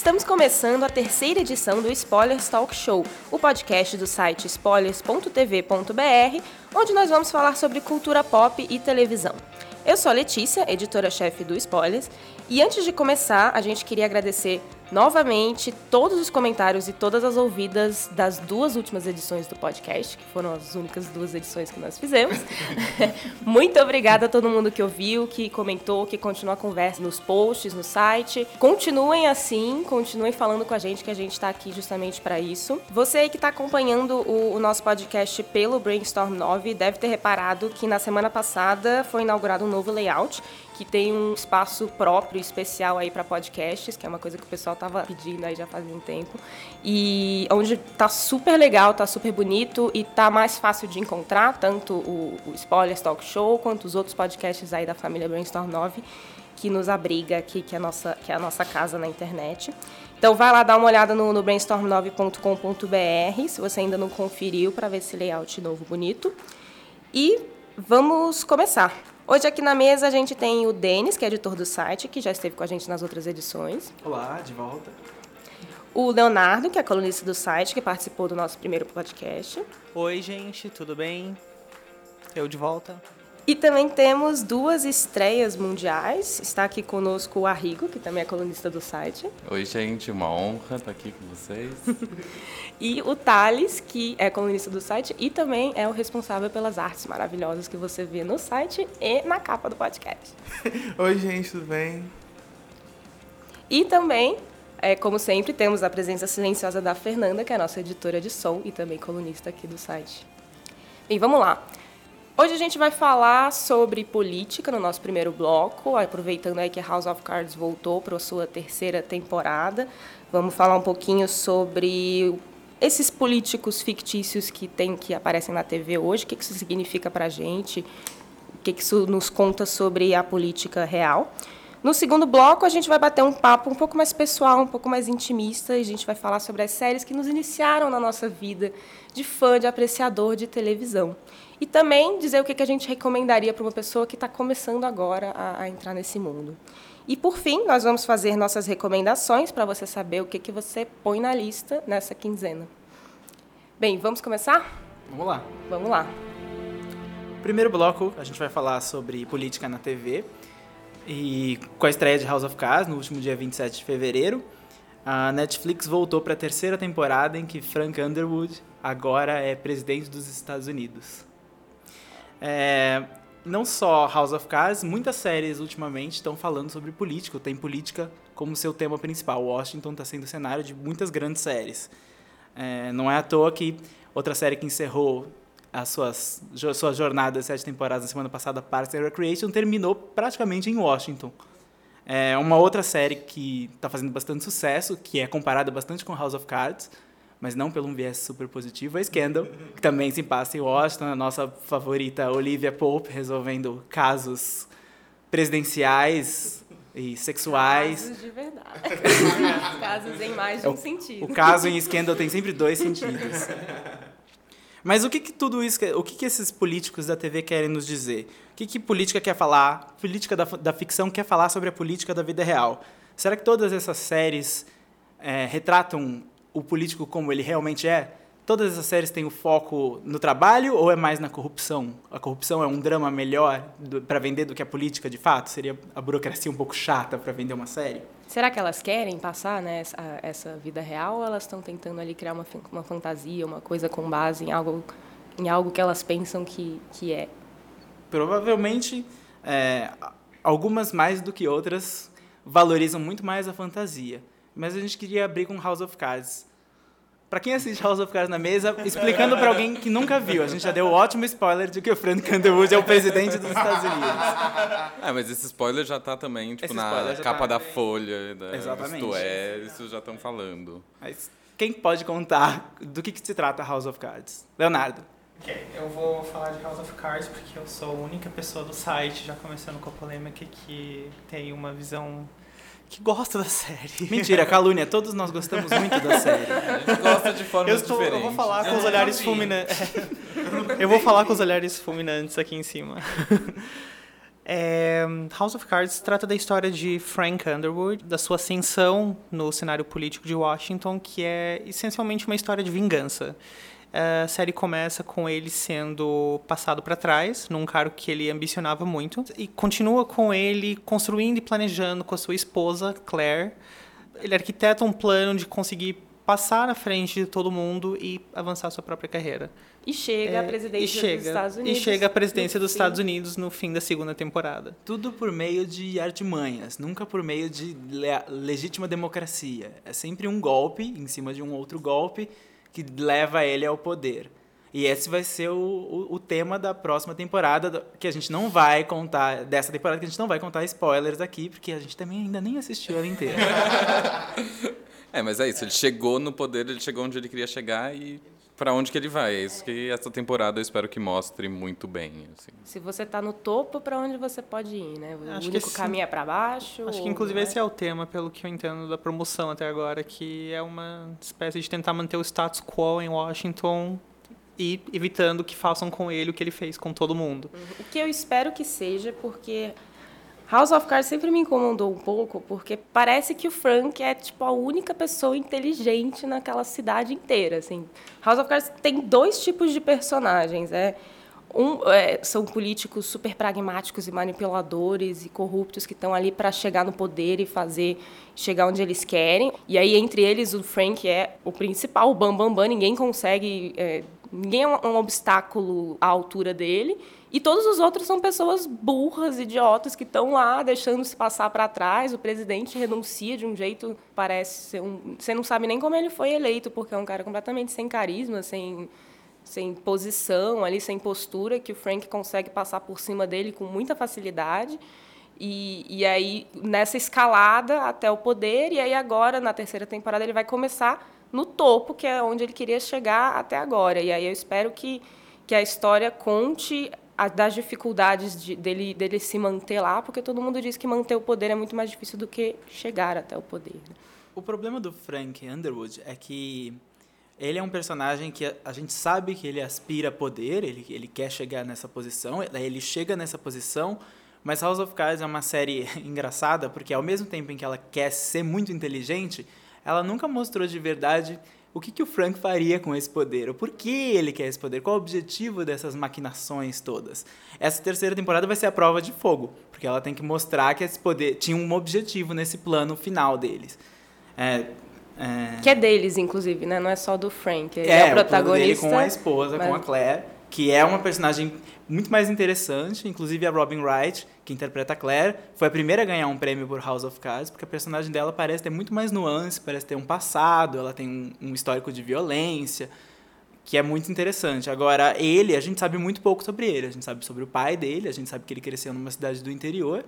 Estamos começando a terceira edição do Spoilers Talk Show, o podcast do site spoilers.tv.br, onde nós vamos falar sobre cultura pop e televisão. Eu sou a Letícia, editora-chefe do Spoilers, e antes de começar, a gente queria agradecer novamente todos os comentários e todas as ouvidas das duas últimas edições do podcast, que foram as únicas duas edições que nós fizemos. Muito obrigada a todo mundo que ouviu, que comentou, que continuou a conversa nos posts, no site. Continuem assim, continuem falando com a gente, que a gente está aqui justamente para isso. Você que está acompanhando o, o nosso podcast pelo Brainstorm 9 deve ter reparado que na semana passada foi inaugurado um novo layout que tem um espaço próprio, especial aí para podcasts, que é uma coisa que o pessoal tava pedindo aí já fazia um tempo. E onde tá super legal, tá super bonito e tá mais fácil de encontrar, tanto o, o Spoilers Talk Show quanto os outros podcasts aí da família Brainstorm 9 que nos abriga aqui, que é a nossa, que é a nossa casa na internet. Então vai lá dar uma olhada no, no brainstorm9.com.br, se você ainda não conferiu, para ver esse layout novo bonito. E vamos começar. Hoje aqui na mesa a gente tem o Denis, que é editor do site, que já esteve com a gente nas outras edições. Olá, de volta. O Leonardo, que é colunista do site, que participou do nosso primeiro podcast. Oi, gente, tudo bem? Eu de volta. E também temos duas estreias mundiais. Está aqui conosco o Arrigo, que também é colunista do site. Oi, gente, uma honra estar aqui com vocês. e o Thales, que é colunista do site e também é o responsável pelas artes maravilhosas que você vê no site e na capa do podcast. Oi, gente, tudo bem? E também, é, como sempre, temos a presença silenciosa da Fernanda, que é a nossa editora de som e também colunista aqui do site. Bem, vamos lá. Hoje a gente vai falar sobre política no nosso primeiro bloco, aproveitando aí que House of Cards voltou para a sua terceira temporada. Vamos falar um pouquinho sobre esses políticos fictícios que tem que aparecem na TV hoje, o que isso significa para a gente, o que isso nos conta sobre a política real. No segundo bloco, a gente vai bater um papo um pouco mais pessoal, um pouco mais intimista, e a gente vai falar sobre as séries que nos iniciaram na nossa vida de fã, de apreciador de televisão. E também dizer o que a gente recomendaria para uma pessoa que está começando agora a, a, entrar nesse mundo. E, por fim, nós vamos fazer nossas recomendações para você saber o que, que você põe na lista nessa quinzena. Bem, vamos começar? Vamos lá. Vamos lá. Primeiro bloco, a gente vai falar sobre política na TV. E com a estreia de House of Cards, no último dia 27 de fevereiro, a Netflix voltou para a terceira temporada em que Frank Underwood agora é presidente dos Estados Unidos. É, não só House of Cards, muitas séries ultimamente estão falando sobre política, tem política como seu tema principal. Washington está sendo cenário de muitas grandes séries. É, não é à toa que outra série que encerrou as suas, sua jornada de sete temporadas na semana passada, Parks and Recreation, terminou praticamente em Washington. É uma outra série que está fazendo bastante sucesso, que é comparada bastante com House of Cards, mas não pelo um viés super positivo, é Scandal, que também se passa em Washington, a nossa favorita Olivia Pope resolvendo casos presidenciais e sexuais. Casos de verdade. casos em mais de um sentido. O caso em Scandal tem sempre dois sentidos. Mas o que, que tudo isso, o que, que esses políticos da TV querem nos dizer? O que, que política quer falar? Política da, da ficção quer falar sobre a política da vida real? Será que todas essas séries é, retratam o político como ele realmente é? Todas essas séries têm o foco no trabalho ou é mais na corrupção? A corrupção é um drama melhor para vender do que a política de fato? Seria a burocracia um pouco chata para vender uma série? Será que elas querem passar né, essa, essa vida real ou elas estão tentando ali criar uma, uma fantasia, uma coisa com base em algo, em algo que elas pensam que, que é? Provavelmente, é, algumas mais do que outras valorizam muito mais a fantasia. Mas a gente queria abrir com House of Cards para quem assiste House of Cards na mesa, explicando para alguém que nunca viu. A gente já deu um ótimo spoiler de que o Frank Underwood é o presidente dos Estados Unidos. É, mas esse spoiler já tá também, tipo, esse na capa tá... da Folha, da Exatamente. Isto é, isso já estão falando. Mas quem pode contar do que, que se trata House of Cards? Leonardo. Ok, eu vou falar de House of Cards porque eu sou a única pessoa do site, já começando com a polêmica, que tem uma visão que gosta da série. Mentira, calúnia. Todos nós gostamos muito da série. A gente gosta de formas eu estou, diferentes. Eu vou falar com os olhares fulminantes. eu vou falar com os olhares fulminantes aqui em cima. É, House of Cards trata da história de Frank Underwood, da sua ascensão no cenário político de Washington, que é essencialmente uma história de vingança. A série começa com ele sendo passado para trás, num cargo que ele ambicionava muito, e continua com ele construindo e planejando com a sua esposa, Claire. Ele arquiteta um plano de conseguir passar na frente de todo mundo e avançar sua própria carreira. E chega é, à presidência chega, dos Estados Unidos. E chega à presidência dos fim. Estados Unidos no fim da segunda temporada. Tudo por meio de artimanhas, nunca por meio de legítima democracia. É sempre um golpe em cima de um outro golpe que leva ele ao poder. E esse vai ser o, o, o, tema da próxima temporada, que a gente não vai contar, dessa temporada que a gente não vai contar spoilers aqui, porque a gente também ainda nem assistiu ela inteira. é, mas é isso, ele chegou no poder, ele chegou onde ele queria chegar e para onde que ele vai. É isso que essa temporada eu espero que mostre muito bem. Assim. Se você está no topo, para onde você pode ir, né? O acho único caminho é para baixo. Acho que inclusive esse é o tema, pelo que eu entendo da promoção até agora, que é uma espécie de tentar manter o status quo em Washington e evitando que façam com ele o que ele fez com todo mundo. Uhum. O que eu espero que seja, porque House of Cards sempre me incomodou um pouco, porque parece que o Frank é tipo a única pessoa inteligente naquela cidade inteira, assim. House of Cards tem dois tipos de personagens, é um, é, são políticos super pragmáticos e manipuladores e corruptos que estão ali para chegar no poder e fazer chegar onde eles querem. E aí, entre eles, o Frank é o principal, o bam, bam, bam. Ninguém consegue... É, ninguém é um, um obstáculo à altura dele. E todos os outros são pessoas burras, idiotas, que estão lá deixando se passar para trás. O presidente renuncia de um jeito, parece ser um. Você não sabe nem como ele foi eleito, porque é um cara completamente sem carisma, sem, sem posição, ali, sem postura, que o Frank consegue passar por cima dele com muita facilidade. E, e aí, nessa escalada até o poder, e aí agora, na terceira temporada, ele vai começar no topo, que é onde ele queria chegar até agora. E aí eu espero que, que a história conte das dificuldades de, dele, dele se manter lá, porque todo mundo diz que manter o poder é muito mais difícil do que chegar até o poder. Né? O problema do Frank Underwood é que ele é um personagem que a gente sabe que ele aspira a poder, ele, ele quer chegar nessa posição, ele chega nessa posição, mas House of Cards é uma série engraçada, porque ao mesmo tempo em que ela quer ser muito inteligente, ela nunca mostrou de verdade o que, que o Frank faria com esse poder? O porquê ele quer esse poder? Qual o objetivo dessas maquinações todas? Essa terceira temporada vai ser a prova de fogo, porque ela tem que mostrar que esse poder tinha um objetivo nesse plano final deles. É, é... Que é deles, inclusive, né? Não é só do Frank. Ele é, é o protagonista. com a esposa, mas... com a Claire, que é uma personagem muito mais interessante. Inclusive a Robin Wright, que interpreta a Claire, foi a primeira a ganhar um prêmio por House of Cards, porque a personagem dela parece ter muito mais nuance, parece ter um passado, ela tem um, um histórico de violência, que é muito interessante. Agora, ele, a gente sabe muito pouco sobre ele. A gente sabe sobre o pai dele, a gente sabe que ele cresceu numa cidade do interior,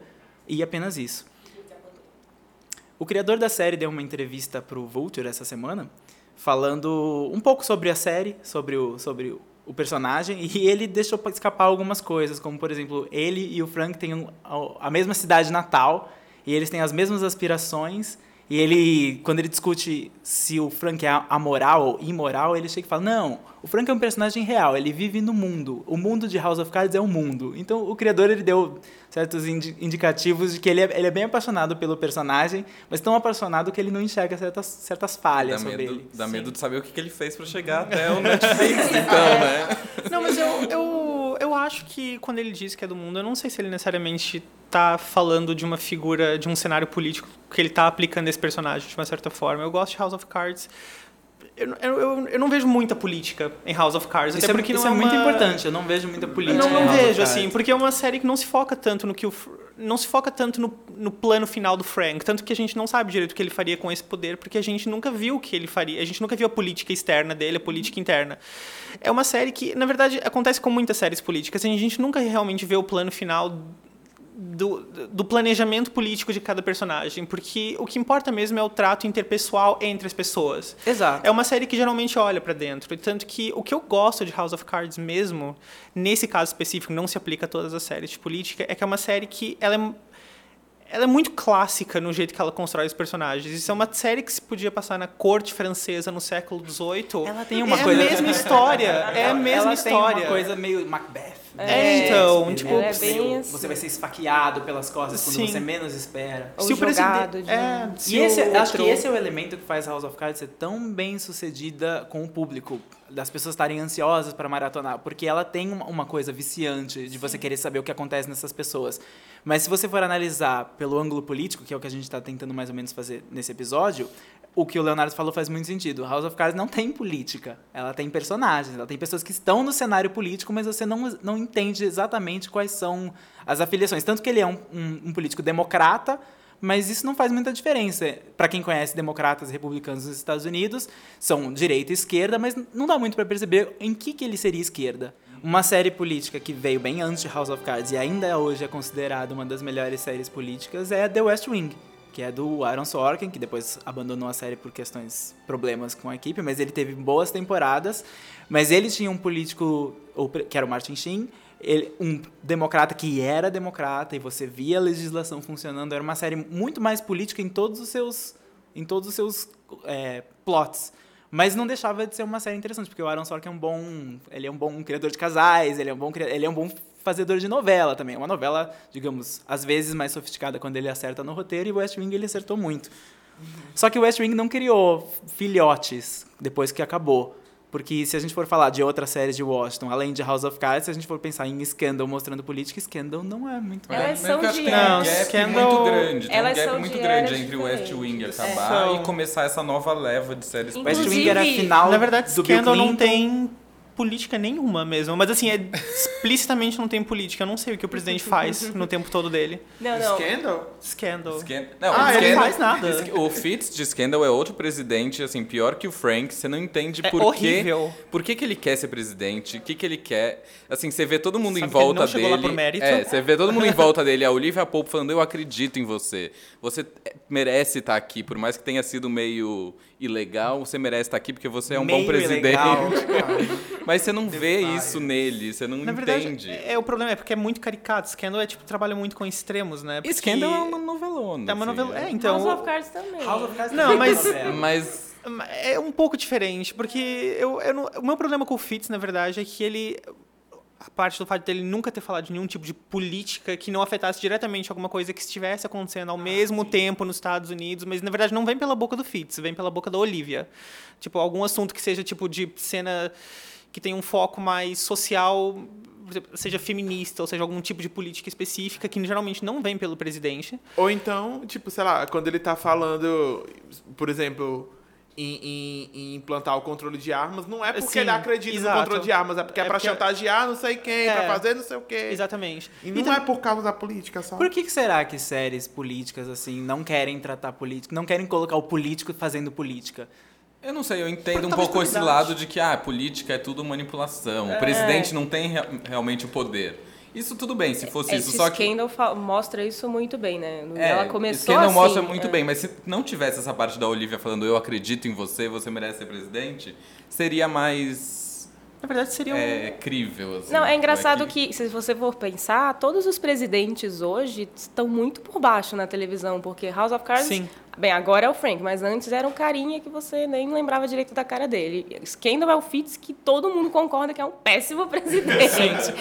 e apenas isso. O criador da série deu uma entrevista para o Vulture essa semana, falando um pouco sobre a série, sobre o, sobre o personagem e ele deixou escapar algumas coisas, como por exemplo, ele e o Frank têm a mesma cidade natal e eles têm as mesmas aspirações. E ele, quando ele discute se o Frank é amoral ou imoral, ele chega e fala: Não, o Frank é um personagem real, ele vive no mundo. O mundo de House of Cards é um mundo. Então o criador ele deu certos indicativos de que ele é, ele é bem apaixonado pelo personagem, mas tão apaixonado que ele não enxerga certas, certas falhas dá sobre medo, ele. Dá Sim. medo de saber o que, que ele fez para chegar até o Netflix, então, né? Não, mas eu, eu, eu acho que quando ele diz que é do mundo, eu não sei se ele necessariamente está falando de uma figura, de um cenário político que ele está aplicando esse personagem de uma certa forma. Eu gosto de House of Cards eu, eu, eu, não vejo muita política em House of Cards. Isso, até é porque é, isso é, muito importante, eu não vejo muita política. Não, não vejo, assim, porque é uma série que não se foca tanto no que o. Não se foca tanto no, no plano final do Frank. Tanto que a gente não sabe direito o que ele faria com esse poder, porque a gente nunca viu o que ele faria. A gente nunca viu a política externa dele, a política interna. É uma série que, na verdade, acontece com muitas séries políticas. A gente nunca realmente vê o plano final do, do, planejamento político de cada personagem, porque o que importa mesmo é o trato interpessoal entre as pessoas. Exato. É uma série que geralmente olha para dentro, tanto que o que eu gosto de House of Cards mesmo, nesse caso específico, não se aplica a todas as séries de política, é que é uma série que ela é ela é muito clássica no jeito que ela constrói os personagens. Isso é uma série que se podia passar na corte francesa no século XVIII. Ela tem uma é coisa. É a mesma história. É a mesma ela história. Tem uma coisa meio Macbeth. É, então, tipo, Ela é você, assim. vai ser esfaqueado pelas costas quando Sim. você menos espera. Ou se o jogado presidente. de É, um- se E esse, o acho que outro- esse é o elemento que faz House of Cards ser tão bem sucedida com o público, das pessoas estarem ansiosas para maratonar, porque ela tem uma, coisa viciante de você querer saber o que acontece nessas pessoas. Mas se você for analisar pelo ângulo político, que é o que a gente está tentando mais ou menos fazer nesse episódio, o que o Leonardo falou faz muito sentido. House of Cards não tem política, ela tem personagens, ela tem pessoas que estão no cenário político, mas você não, não entende exatamente quais são as afiliações. Tanto que ele é um, um- um político democrata, mas isso não faz muita diferença. Para quem conhece democratas e republicanos nos Estados Unidos, são direita e esquerda, mas não dá muito para perceber em que, que ele seria esquerda. Uma série política que veio bem antes de House of Cards e ainda hoje é considerada uma das melhores séries políticas é The West Wing, que é do Aaron Sorkin, que depois abandonou a série por questões, problemas com a equipe, mas ele teve boas temporadas. Mas ele tinha um político, que era o Martin Sheen, ele- um democrata que era democrata, e você via a legislação funcionando. Era uma série muito mais política em todos os seus, em todos os seus é, plots. Mas não deixava de ser uma série interessante, porque o Aaron Sorkin é um bom, ele é um bom criador de casais, ele é um bom, ele é um bom fazedor de novela também. É Uma novela, digamos, às vezes mais sofisticada quando ele acerta no roteiro, e West Wing ele acertou muito. Só que o West Wing não criou filhotes depois que acabou. Porque se a gente for falar de outras séries de Washington, além de House of Cards, se a gente for pensar em Scandal mostrando política, Scandal não é muito Elas Mas são de que tem um Não, gap Scandal- muito grande. Tem um Elas gap muito de grande entre o West. Wing É. acabar São- e começar essa nova leva de séries West Wing era final Na verdade, do Bill Scandal não tem política nenhuma mesmo. Mas assim, é, explicitamente não tem política. Eu não sei o que o presidente faz no tempo todo dele. Não, não. Scandal? Scandal. Scan- Não, Ah, o ele Scandal- faz nada. O Fitz de Scandal é outro presidente, assim, pior que o Frank. Você não entende É por horrível. quê. Por que, que ele quer ser presidente? O que, que ele quer? Assim, você vê todo mundo Sabe em que ele volta não dele. lá por mérito. É, você vê todo mundo em volta dele, a Olivia Pope falando, eu acredito em você. Você é, merece estar aqui, por mais que tenha sido meio ilegal, você merece estar aqui porque você é um bom Meio presidente. Mas você não vê isso nele, você não Na verdade, entende. é, o problema é porque é muito caricato. Scandal é tipo, trabalha muito com extremos, né? Porque Scandal é uma novelona. É uma assim, novela. É, é. então. House of Cards também. House of Cards Não, também mas- é novela. Mas É um pouco diferente, porque eu, eu não- o meu problema com o Fitz, na verdade, é que ele. A parte do fato dele nunca ter falado de nenhum tipo de política que não afetasse diretamente alguma coisa que estivesse acontecendo ao mesmo tempo nos Estados Unidos, mas na verdade não vem pela boca do Fitz, vem pela boca da Olivia. Tipo, algum assunto que seja tipo de cena que tem um foco mais social, seja feminista, ou seja, algum tipo de política específica que geralmente não vem pelo presidente. Ou então, tipo, sei lá, quando ele tá falando, por exemplo, em, em- em implantar o controle de armas, não é porque Sim, ele acredita exato. no controle de armas, é porque é, É pra porque- chantagear não sei quem, É. pra fazer não sei o quê. Exatamente. E não é por causa da política só. Por que, que será que séries políticas assim não querem tratar política, não querem colocar o político fazendo política? Eu não sei, eu entendo um pouco esse lado de que ah, política é tudo manipulação. O presidente não tem rea- realmente o poder. Isso tudo bem, se fosse isso. Esse Só que. Fa- mostra isso muito bem, né? É, Ela começou Scandal assim. mostra muito é. bem, mas se não tivesse essa parte da Olivia falando eu acredito em você, você merece ser presidente, seria mais Na verdade, seria um. é, crível. Assim, Não, é engraçado Como que, se você for pensar, todos os presidentes hoje estão muito por baixo na televisão, porque House of Cards. Sim. Bem, agora é o Frank, mas antes era um carinha que você nem lembrava direito da cara dele. Scandal é o Fitz que todo mundo concorda que é um péssimo presidente.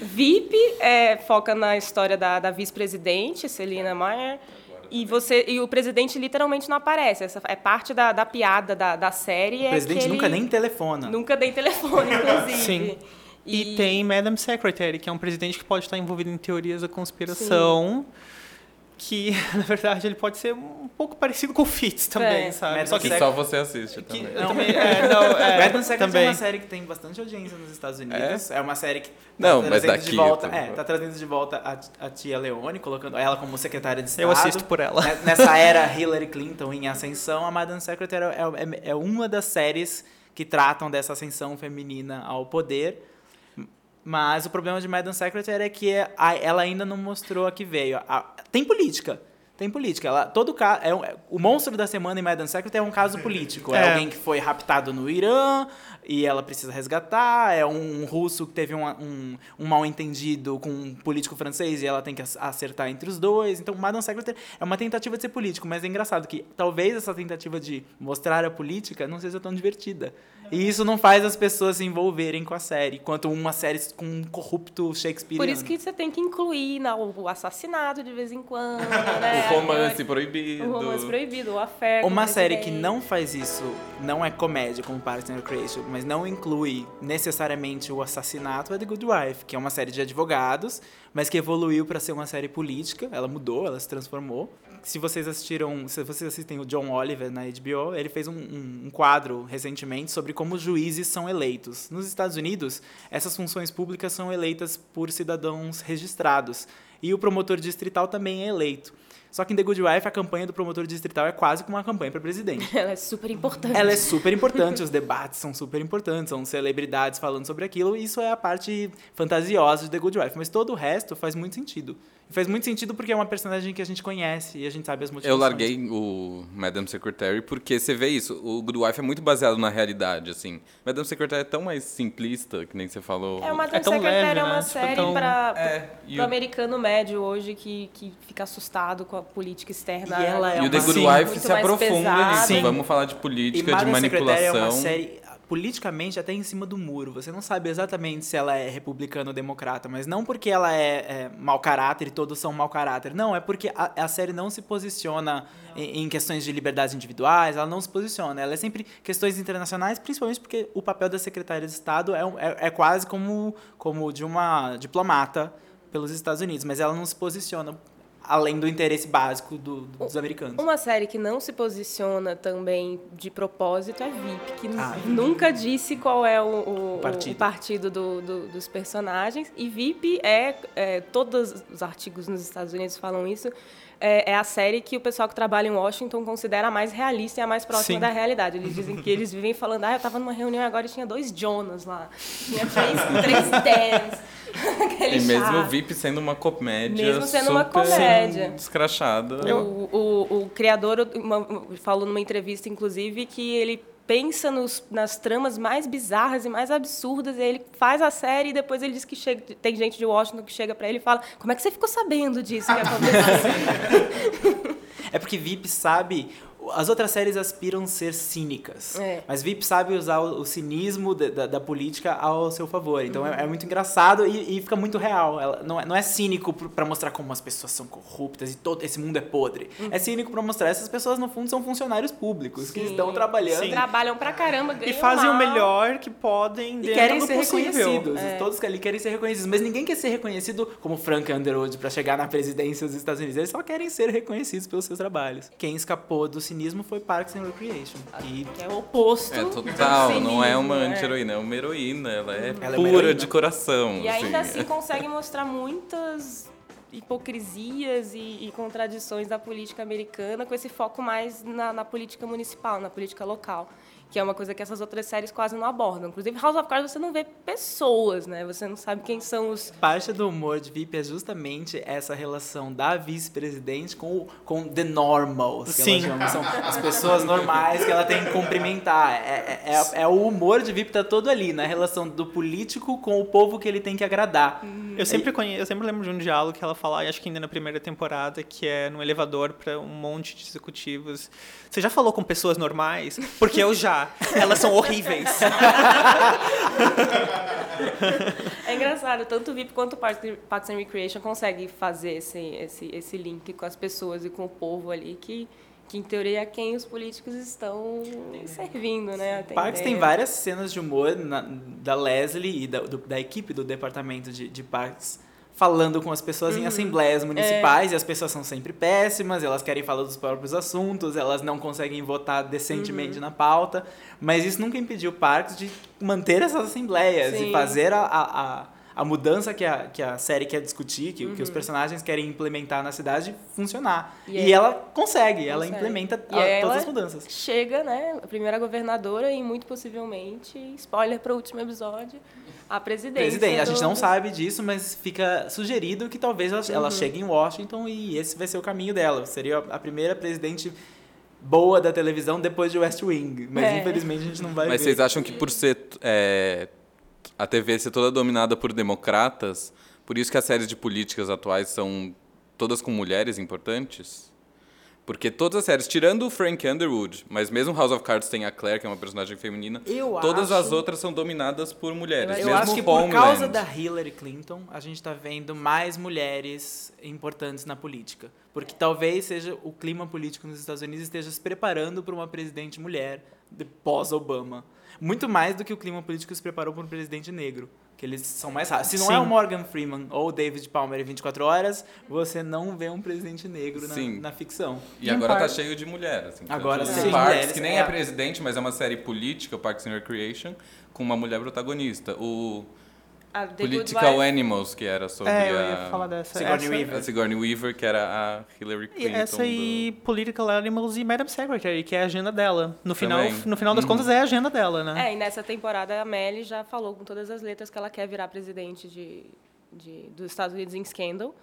VIP é, foca na história da, da vice-presidente, Celina Meyer. E, você, e o presidente literalmente não aparece. Essa é parte da, da piada da, da série. O presidente nunca nem telefona. Nunca dei telefone, inclusive. Sim. E, tem Madam Secretary, que é um presidente que pode estar envolvido em teorias da conspiração. Que, na verdade, ele pode ser um pouco parecido com o Fitz também, É. sabe? Madam Só que que, só você assiste que também. eu também, é, não, é, Red Secret também. é uma série que tem bastante audiência nos Estados Unidos. É, uma série que tá Não, mas trazendo daqui de volta, tô- é, tá trazendo de volta a, a tia Leone, colocando ela como secretária de Estado. Eu assisto por ela. Ne- Nessa era Hillary Clinton em ascensão, a Madam Secretary é, é, é uma das séries que tratam dessa ascensão feminina ao poder. Mas o problema de Madam Secretary é que a- ela ainda não mostrou a que veio. A- tem política. tem política. Ela, todo é, um- é- o monstro da semana em Madame Secret é um caso político. É, É. alguém que foi raptado no Irã e ela precisa resgatar. É um russo que teve um, um, um mal entendido com um político francês e ela tem que ac- acertar entre os dois. Então, Madame Secret é uma tentativa de ser político, mas é engraçado que talvez essa tentativa de mostrar a política não seja tão divertida. E isso não faz as pessoas se envolverem com a série, quanto uma série com um corrupto Shakespeare. Por isso que você tem que incluir na- o assassinato de vez em quando, né? O romance proibido. O romance proibido, o com Uma série que não faz isso, não é comédia como Parks and Recreation, mas não inclui necessariamente o assassinato, é The Good Wife, que é uma série de advogados, mas que evoluiu para ser uma série política. Ela mudou, ela se transformou. Se vocês assistiram, se vocês assistem o John Oliver na HBO, ele fez um, um- um quadro recentemente sobre como os juízes são eleitos. Nos Estados Unidos, essas funções públicas são eleitas por cidadãos registrados. E o promotor distrital também é eleito. Só que em The Good Wife, a campanha do promotor distrital é quase como uma campanha para presidente. Ela é super importante. Ela é super importante, os debates são super importantes, são celebridades falando sobre aquilo, e isso é a parte fantasiosa de The Good Wife. Mas todo o resto faz muito sentido. E faz muito sentido porque é uma personagem que a gente conhece e a gente sabe as motivações. Eu larguei o Madame Secretary porque você vê isso, o Good Wife é muito baseado na realidade, assim. Madame Secretary é tão mais simplista, que nem você falou. É uma É tão Secretary leve, é uma né? Tipo, série tão- para É, e o o- americano médio hoje que, que fica assustado com a política externa. E ela é E o The Good Sim. Wife Muito se mais aprofunda pesada. nisso. Sim. Vamos falar de E política, de Madame Secretary é uma manipulação. série politicamente até em cima do muro. Você não sabe exatamente se ela é republicana ou democrata, mas não porque ela é, é mau caráter e todos são mau caráter. Não, é porque a, a série não se posiciona em, em questões de liberdades individuais, ela não se posiciona. Ela é sempre questões internacionais, principalmente porque o papel da secretária de Estado é, é, é quase como, como de uma diplomata pelos Estados Unidos, mas ela não se posiciona além do interesse básico do- dos americanos. Uma série que não se posiciona também de propósito é VIP, que Ah. nunca disse qual é o, o- O partido. o partido do- do- dos personagens. E VIP é, é, todos os artigos nos Estados Unidos falam isso, é, é a série que o pessoal que trabalha em Washington considera a mais realista e a mais próxima Sim. da realidade. Eles dizem que eles vivem falando, ah, eu estava numa reunião agora e tinha dois Jonas lá, tinha três, três Dans. E mesmo o VIP sendo uma comédia Mesmo sendo uma comédia. descrachada. O, o, o criador uma- falou numa entrevista, inclusive, que ele pensa nos, nas tramas mais bizarras e mais absurdas, e aí ele faz a série e depois ele diz que chega, tem gente de Washington que chega pra ele e fala como é que você ficou sabendo disso que aconteceu? É porque VIP sabe. As outras séries aspiram ser cínicas. É. Mas VIP sabe usar o, o cinismo da, da, da política ao seu favor. Então é, é muito engraçado e, e fica muito real. Ela não, é, não é cínico pra mostrar como as pessoas são corruptas e todo esse mundo é podre. É cínico pra mostrar essas pessoas, no fundo, são funcionários públicos que Sim. estão trabalhando Sim. Trabalham pra caramba, E ganham fazem o mal. melhor que podem E dentro querem do ser possível. reconhecidos. É. Todos que ali querem ser reconhecidos. Mas ninguém quer ser reconhecido como Frank Underwood pra chegar na presidência dos Estados Unidos. Eles só querem ser reconhecidos pelos seus trabalhos. Quem escapou do cinismo foi Parks and Recreation. E Que é o oposto. É do total, não é uma cinismo, anti-heroína, é uma heroína. Ela é Ela é pura heroína. de coração. E ainda assim. assim consegue mostrar muitas hipocrisias e, e contradições da política americana com esse foco mais na, na política municipal, na política local. Que é uma coisa que essas outras séries quase não abordam. Inclusive, House of Cards você não vê pessoas, né? Você não sabe quem são os. parte do humor de VIP é justamente essa relação da vice-presidente com, o- com the normals. Que Sim. Ela chama. São as pessoas normais que ela tem que cumprimentar. É, é, é- é o humor de VIP tá todo ali, na relação do político com o povo que ele tem que agradar. Eu sempre conheço, eu sempre lembro de um diálogo que ela fala, acho que ainda na primeira temporada, que é no elevador para um monte de executivos. Você já falou com pessoas normais? Porque eu já. Elas são horríveis. É engraçado, tanto o VIP quanto o Parks and Recreation consegue fazer esse, esse, esse link com as pessoas e com o povo ali, que, que em teoria é quem os políticos estão servindo, né? Parks tem várias cenas de humor na- da Leslie e da, do- da equipe do departamento de, de Parks falando com as pessoas Uhum. em É. assembleias municipais e as pessoas são sempre péssimas, elas querem falar dos próprios assuntos, elas não conseguem votar decentemente Uhum. na pauta, mas isso nunca impediu Parks de manter essas assembleias Sim. e fazer a, a, a- mudança que a, que a série quer discutir, que, que os Uhum. personagens querem implementar na cidade, funcionar. E E, ela consegue, ela Consegue. implementa E a- aí todas ela as mudanças. Chega, né, a primeira governadora e muito possivelmente, spoiler para o último episódio, a presidência. Presidente, a gente não sabe disso, mas fica sugerido que talvez ela, Uhum. ela chegue em Washington e esse vai ser o caminho dela. Seria a primeira presidente boa da televisão depois de West Wing. Mas É. infelizmente a gente não vai Mas ver. vocês acham que por ser é, a TV ser toda dominada por democratas, por isso que as séries de políticas atuais são todas com mulheres importantes? Porque todas as séries, tirando o Frank Underwood, mas mesmo House of Cards tem a Claire, que é uma personagem feminina, Eu todas acho- as outras são dominadas por mulheres. Eu mesmo acho que por Homeland. causa da Hillary Clinton, a gente está vendo mais mulheres importantes na política. Porque talvez seja o clima político nos Estados Unidos esteja se preparando para uma presidente mulher pós-Obama. Muito mais do que o clima político se preparou para um presidente negro. Que eles são mais raros. Se não Sim. é o Morgan Freeman ou o David Palmer em 24 horas, você não vê um presidente negro na, Sim. na ficção. E agora tá cheio de mulher. Assim, Agora sim. Parks, Mulheres, que nem é. é presidente, mas é uma série política, o Parks and Recreation, com uma mulher protagonista. O A The Good Political Wife. Animals, que era sobre É, eu a, ia falar dessa. Sigourney essa, Weaver. a Sigourney Weaver, que era a Hillary E Clinton. essa e Political Animals e Madam Secretary, que é a agenda dela. No final, Também. no final das Uhum. contas, é a agenda dela, né? É, e nessa temporada a Melly já falou com todas as letras que ela quer virar presidente de, de, dos Estados Unidos em Scandal.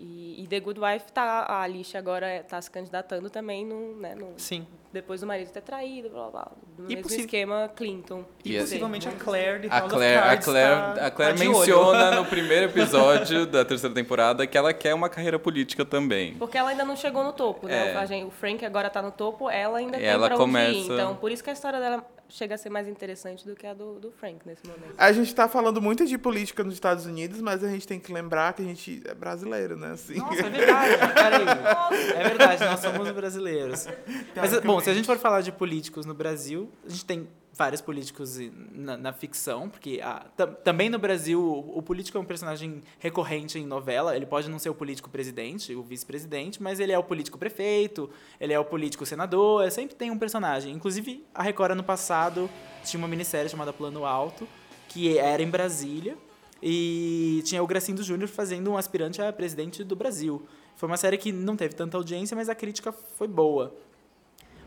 E, e The Good Wife, tá, a Alicia agora está se candidatando também no, né, no, Sim. depois do marido ter traído, blá blá blá. No E mesmo possi- esquema Clinton. E, é- possivelmente a Claire de A House Claire, of a Cards Claire, tá- a Claire tá olho. menciona no primeiro episódio da terceira temporada que ela quer uma carreira política também. Porque ela ainda não chegou no topo, né? É. O, Frank agora está no topo, ela ainda E tem ela pra onde começa- ir. Então, por isso que a história dela chega a ser mais interessante do que a do, do Frank nesse momento. A gente tá falando muito de política nos Estados Unidos, mas a gente tem que lembrar que a gente é brasileiro, né? Assim. Nossa, é verdade. Peraí. É verdade, nós somos brasileiros. Mas, bom, se a gente for falar de políticos no Brasil, a gente tem vários políticos na, na ficção, porque ah, tam- também no Brasil o, o político é um personagem recorrente em novela. Ele pode não ser o político presidente, o vice-presidente, mas ele é o político prefeito, ele é o político senador, é, sempre tem um personagem. Inclusive, a Record ano passado tinha uma minissérie chamada Plano Alto, que era em Brasília, e tinha o Gracindo Júnior fazendo um aspirante a presidente do Brasil. Foi uma série que não teve tanta audiência, mas a crítica foi boa.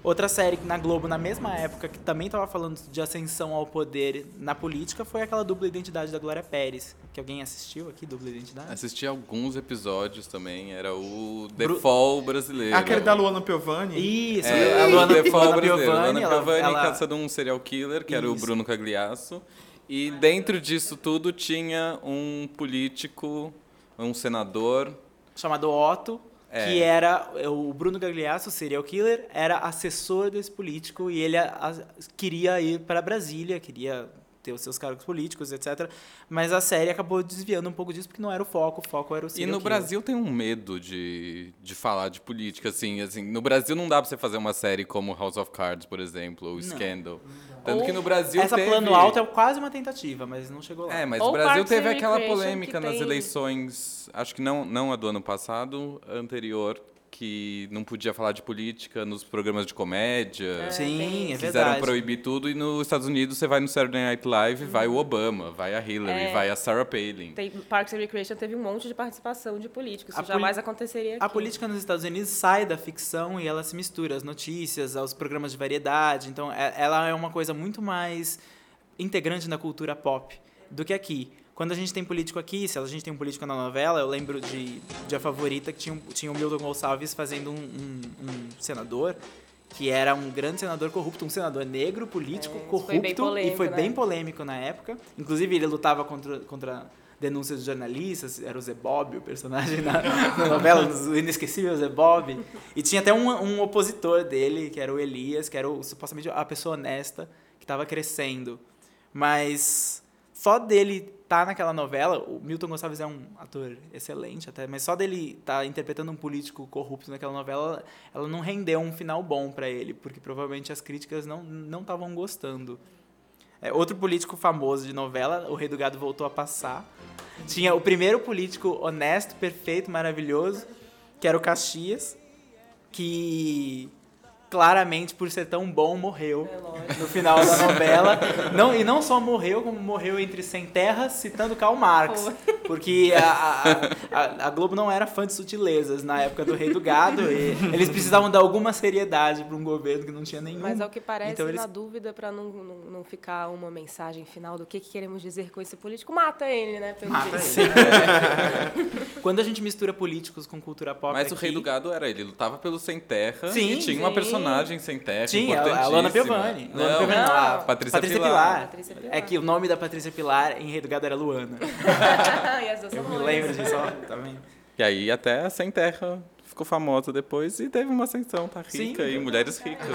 Outra série na Globo, na mesma época, que também estava falando de ascensão ao poder na política, foi aquela dupla identidade da Glória Pérez. Que alguém assistiu aqui, dupla identidade? Assisti alguns episódios também, era o The Bru- Fall brasileiro. Aquele da Luana Piovani. Isso, É, a Luana, Fall Luana brasileiro. Piovani, Luana ela- Piovani ela- caçando um serial killer, que era o Isso. Bruno Cagliasso. E dentro disso tudo tinha um político, um senador. chamado Otto, É. que era o Bruno Gagliasso, o serial killer, era assessor desse político e ele a- a- queria ir para Brasília, queria ter os seus cargos políticos, etc. Mas a série acabou desviando um pouco disso porque não era o foco, o foco era o E serial no killer. Brasil tem um medo de, de falar de política, assim, assim. No Brasil não dá pra você fazer uma série como House of Cards, por exemplo, ou Scandal. Tanto que no Brasil Essa teve... plano alto é quase uma tentativa, mas não chegou lá. É, mas Ou o Brasil teve aquela polêmica nas tem- eleições, acho que não, não a do ano passado, a anterior, que não podia falar de política nos programas de comédia. Sim, é Quiseram verdade. proibir tudo e nos Estados Unidos você vai no Saturday Night Live, vai o Obama, vai a Hillary, É. vai a Sarah Palin. Tem, Parks and Recreation teve um monte de participação de políticos. Isso A jamais aconteceria aqui. A política nos Estados Unidos sai da ficção e ela se mistura às notícias, aos programas de variedade. Então, é- ela é uma coisa muito mais integrante na cultura pop do que aqui. Quando a gente tem político aqui, se a gente tem um político na novela, eu lembro de, de A Favorita, que tinha, tinha o Milton Gonçalves fazendo um, um- um senador, que era um grande senador corrupto, um senador negro, político, É, corrupto, foi polêmico, e foi né? bem polêmico na época. Inclusive, ele lutava contra, contra denúncias de jornalistas, era o Zé Bob, o personagem na, na novela, o inesquecível Zé Bob. E tinha até um, um opositor dele, que era o Elias, que era o, supostamente a pessoa honesta, que estava crescendo. Mas só dele estar naquela novela, o Milton Gonçalves é um ator excelente até, mas só dele estar interpretando um político corrupto naquela novela, ela não rendeu um final bom para ele, porque provavelmente as críticas não não estavam gostando. É, outro político famoso de novela, o Rei do Gado voltou a passar. Tinha o primeiro político honesto, perfeito, maravilhoso, que era o Caxias, que claramente, por ser tão bom, morreu É no final da novela. Não, e não só morreu, como morreu entre sem terras, citando Karl Marx. Porque a, a, a- a Globo não era fã de sutilezas na época do Rei do Gado. E eles precisavam dar alguma seriedade para um governo que não tinha nenhum. Mas ao que parece, Então eles- na dúvida, para não, não, não ficar uma mensagem final do que, que queremos dizer com esse político, mata ele, né? Pelo Mata jeito. ele. Quando a gente mistura políticos com cultura pop. Mas o aqui, Rei do Gado era ele, lutava pelo Sem Terra Sim, e tinha uma sim. Personagem sem terra Tinha, a- Lana. Piovani. Não, Lana Piovani não, a Não. Patrícia Pilar. Patrícia Pilar. É que o nome da Patrícia Pilar em Rei do Gado era Luana. e Eu me lembro disso, vendo? E aí até a Sem Terra ficou famosa depois e teve uma ascensão, tá Sim. rica e mulheres ricas.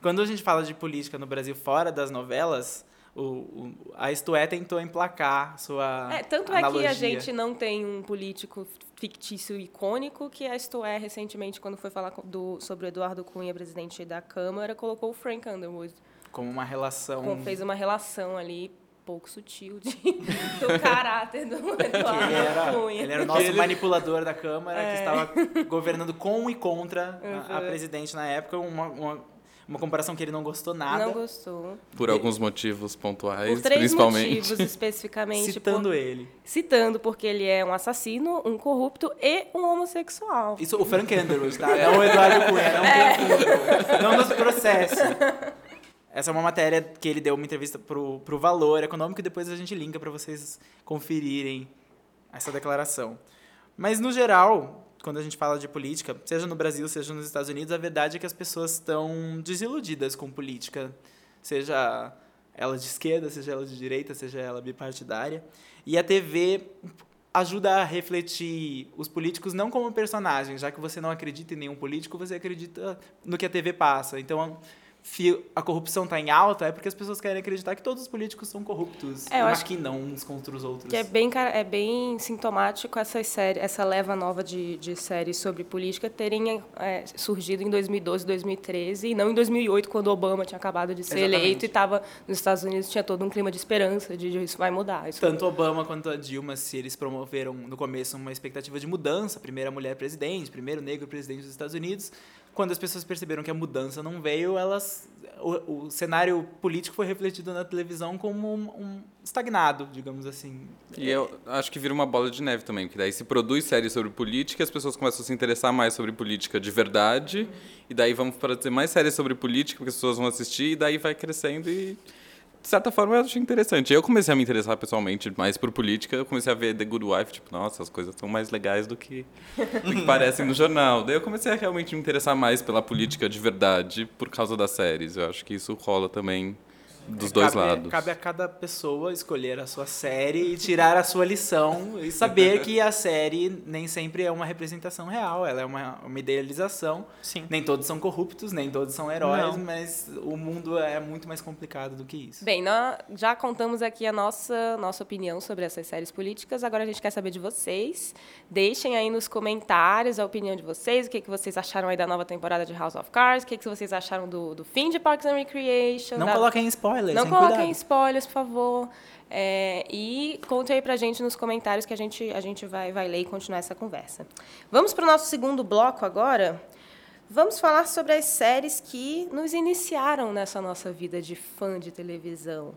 Quando a gente fala de política no Brasil fora das novelas, o, o- a Isto É tentou emplacar sua É, tanto analogia. é que a gente não tem um político fictício icônico que a Isto É, recentemente, quando foi falar do, sobre o Eduardo Cunha, presidente da Câmara, colocou o Frank Underwood. Como uma relação... Com- fez uma relação ali pouco sutil de, do caráter do Eduardo ele era, Cunha. ele era o nosso manipulador da Câmara, É. que estava governando com e contra a, a Uhum. presidente na época, uma, uma, uma comparação que ele não gostou nada, Não gostou. Por alguns motivos pontuais, Por três principalmente. motivos especificamente. citando por- ele. Citando porque ele é um assassino, um corrupto e um homossexual. Isso, o Frank Underwood, tá? Não o Eduardo Cunha, não É. confunda. Não nos processe. Essa é uma matéria que ele deu uma entrevista pro, pro Valor Econômico e depois a gente linka para vocês conferirem essa declaração. Mas, no geral, quando a gente fala de política, seja no Brasil, seja nos Estados Unidos, a verdade é que as pessoas estão desiludidas com política. Seja ela de esquerda, seja ela de direita, seja ela bipartidária. E a TV ajuda a refletir os políticos não como personagens, já que você não acredita em nenhum político, você acredita no que a TV passa. Então, se a corrupção está em alta, é porque as pessoas querem acreditar que todos os políticos são corruptos É, eu acho maquinam uns contra os outros. Que é bem, é bem sintomático essa série, essa leva nova de, de séries sobre política terem é, surgido em 2012, 2013 e não em 2008, quando Obama tinha acabado de ser Exatamente. eleito e estava nos Estados Unidos, tinha todo um clima de esperança, de, de isso vai mudar. Isso Tanto Obama quanto a Dilma, se eles promoveram no começo uma expectativa de mudança, primeira mulher presidente, primeiro negro presidente dos Estados Unidos, quando as pessoas perceberam que a mudança não veio, elas o, o cenário político foi refletido na televisão como um, um estagnado, digamos assim. E eu acho que vira uma bola de neve também, porque daí se produz séries sobre política, as pessoas começam a se interessar mais sobre política de verdade, e daí vamos para ter mais séries sobre política, porque as pessoas vão assistir, e daí vai crescendo e de certa forma eu achei interessante. Eu comecei a me interessar pessoalmente mais por política, eu comecei a ver The Good Wife, tipo, nossa, as coisas são mais legais do que, do que parecem no jornal. Daí eu comecei a realmente me interessar mais pela política de verdade por causa das séries. Eu acho que isso rola também dos dois cabe, lados. Cabe a cada pessoa escolher a sua série e tirar a sua lição e saber que a série nem sempre é uma representação real, ela é uma, uma idealização. Sim. Nem todos são corruptos, nem todos são heróis, Não. mas o mundo é muito mais complicado do que isso. Bem, nós já contamos aqui a nossa, nossa opinião sobre essas séries políticas. Agora a gente quer saber de vocês. Deixem aí nos comentários a opinião de vocês, o que, que vocês acharam aí da nova temporada de House of Cards, o que, que vocês acharam do, do fim de Parks and Recreation. Não da- coloquem spoilers, Não coloquem Cuidado. spoilers, por favor. É, e conte aí pra gente nos comentários que a gente, a gente vai, vai ler e continuar essa conversa. Vamos para o nosso segundo bloco agora. Vamos falar sobre as séries que nos iniciaram nessa nossa vida de fã de televisão.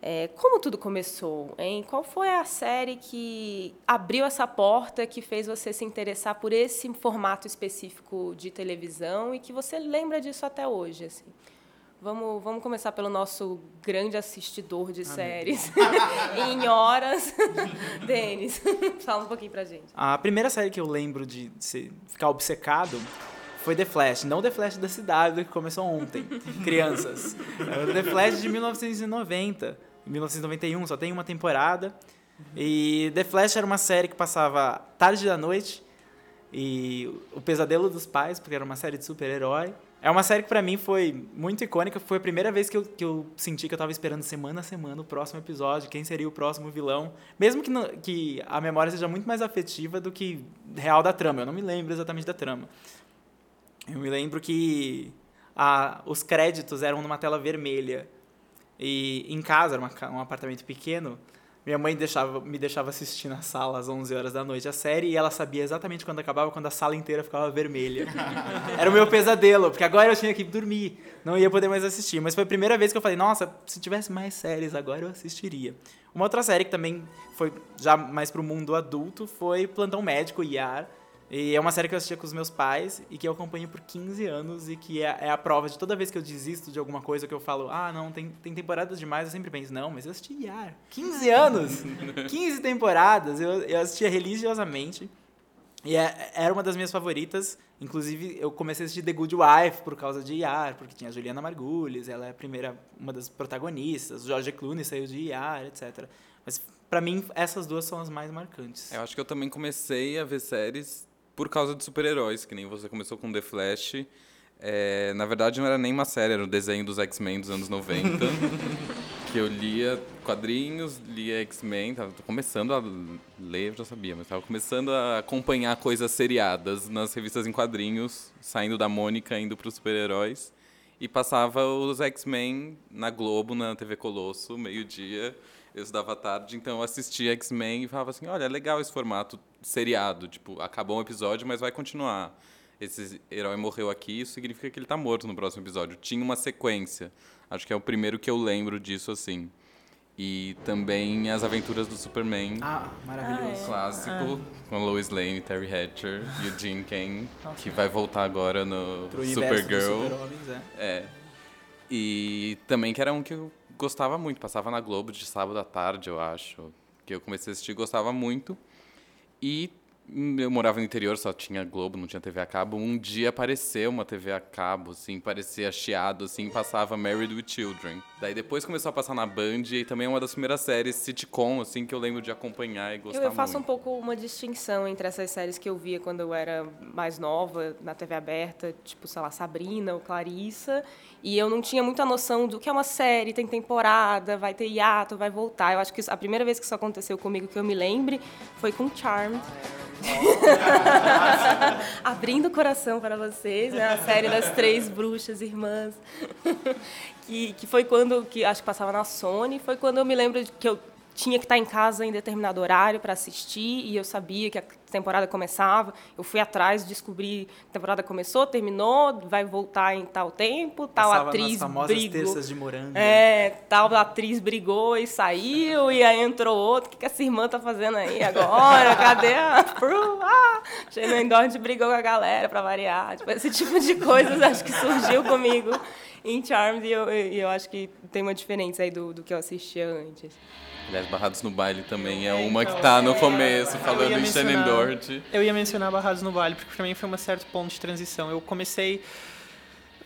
É, como tudo começou, hein? Qual foi a série que abriu essa porta, que fez você se interessar por esse formato específico de televisão e que você lembra disso até hoje, assim? Vamos, vamos começar pelo nosso grande assistidor de séries em horas. Denis, fala um pouquinho pra gente. A primeira série que eu lembro de ficar obcecado foi The Flash. Não The Flash da cidade, que começou ontem. Crianças. É o The Flash de 1990. 1991, só tem uma temporada. E The Flash era uma série que passava tarde da noite. E o pesadelo dos pais, porque era uma série de super-herói. É uma série que pra mim foi muito icônica. Foi a primeira vez que eu, que eu senti que eu tava esperando semana a semana o próximo episódio, quem seria o próximo vilão. Mesmo que, que a memória seja muito mais afetiva do que real da trama. Eu não me lembro exatamente da trama. Eu me lembro que a- os créditos eram numa tela vermelha. E em casa, era um apartamento pequeno, minha mãe deixava, me deixava assistir na sala às 11 horas da noite a série e ela sabia exatamente quando acabava, quando a sala inteira ficava vermelha. Era o meu pesadelo, porque agora eu tinha que dormir, não ia poder mais assistir. Mas foi a primeira vez que eu falei, nossa, se tivesse mais séries agora eu assistiria. Uma outra série que também foi já mais pro mundo adulto foi Plantão Médico, IAR. E é uma série que eu assistia com os meus pais e que eu acompanho por 15 anos e que é, é, a prova de toda vez que eu desisto de alguma coisa que eu falo, ah, não, tem, tem temporadas demais, eu sempre penso, não, mas eu assisti Yar. 15 anos! 15 temporadas! Eu, eu assistia religiosamente. E é, era uma das minhas favoritas. Inclusive, eu comecei a assistir The Good Wife por causa de Yar, porque tinha a Juliana Margulies, ela é a primeira, uma das protagonistas, o George Clooney saiu de Yar, etc. Mas, para mim, essas duas são as mais marcantes. Eu acho que eu também comecei a ver séries por causa de super-heróis, que nem você começou com The Flash. É, na verdade, não era nem uma série, era o um desenho dos X-Men dos anos 90. que eu lia quadrinhos, lia X-Men, tava começando a ler, já sabia, mas estava começando a acompanhar coisas seriadas nas revistas em quadrinhos, saindo da Mônica, indo para os super-heróis. E passava os X-Men na Globo, na TV Colosso, meio-dia eu estudava tarde, então eu assistia X-Men e falava assim, olha, é legal esse formato seriado, tipo, acabou um episódio, mas vai continuar. Esse herói morreu aqui, isso significa que ele está morto no próximo episódio. Tinha uma sequência. Acho que é o primeiro que eu lembro disso, assim. E também As Aventuras do Superman. Ah, maravilhoso. Ah, é. Clássico, ah. com Lois Lane, Terry Hatcher e o Jim Kane, que vai voltar agora no Supergirl. Super é. é. E também que era um que eu gostava muito, passava na Globo de sábado à tarde, eu acho, que eu comecei a assistir, gostava muito. E eu morava no interior, só tinha Globo, não tinha TV a cabo. Um dia apareceu uma TV a cabo, assim, parecia chiado, assim, passava Married with Children. Daí depois começou a passar na Band e também é uma das primeiras séries sitcom, assim, que eu lembro de acompanhar e gostar muito. Eu faço muito. um pouco uma distinção entre essas séries que eu via quando eu era mais nova, na TV aberta, tipo, sei lá, Sabrina ou Clarissa, e eu não tinha muita noção do que é uma série, tem temporada, vai ter hiato, vai voltar. Eu acho que a primeira vez que isso aconteceu comigo, que eu me lembre, foi com Charmed. Abrindo o coração para vocês, né? A série das três bruxas irmãs. que, que foi quando, que acho que passava na Sony, foi quando eu me lembro que eu tinha que estar em casa em determinado horário para assistir e eu sabia que temporada começava. Eu fui atrás, descobri a temporada começou, terminou, vai voltar em tal tempo, tal Passava atriz nas famosas brigou. terças de morango. É, tal atriz brigou e saiu e aí entrou outro. O que, que essa irmã tá fazendo aí agora? Cadê a? Ah, Shannon Dort brigou com a galera para variar. Tipo, esse tipo de coisas acho que surgiu comigo em Charmed e eu, eu acho que tem uma diferença aí do, do que eu assistia antes. Aliás, Barrados no Baile também é uma que tá no começo, falando em Shannon Eu ia mencionar Barrados no Baile, porque pra mim foi um certo ponto de transição. Eu comecei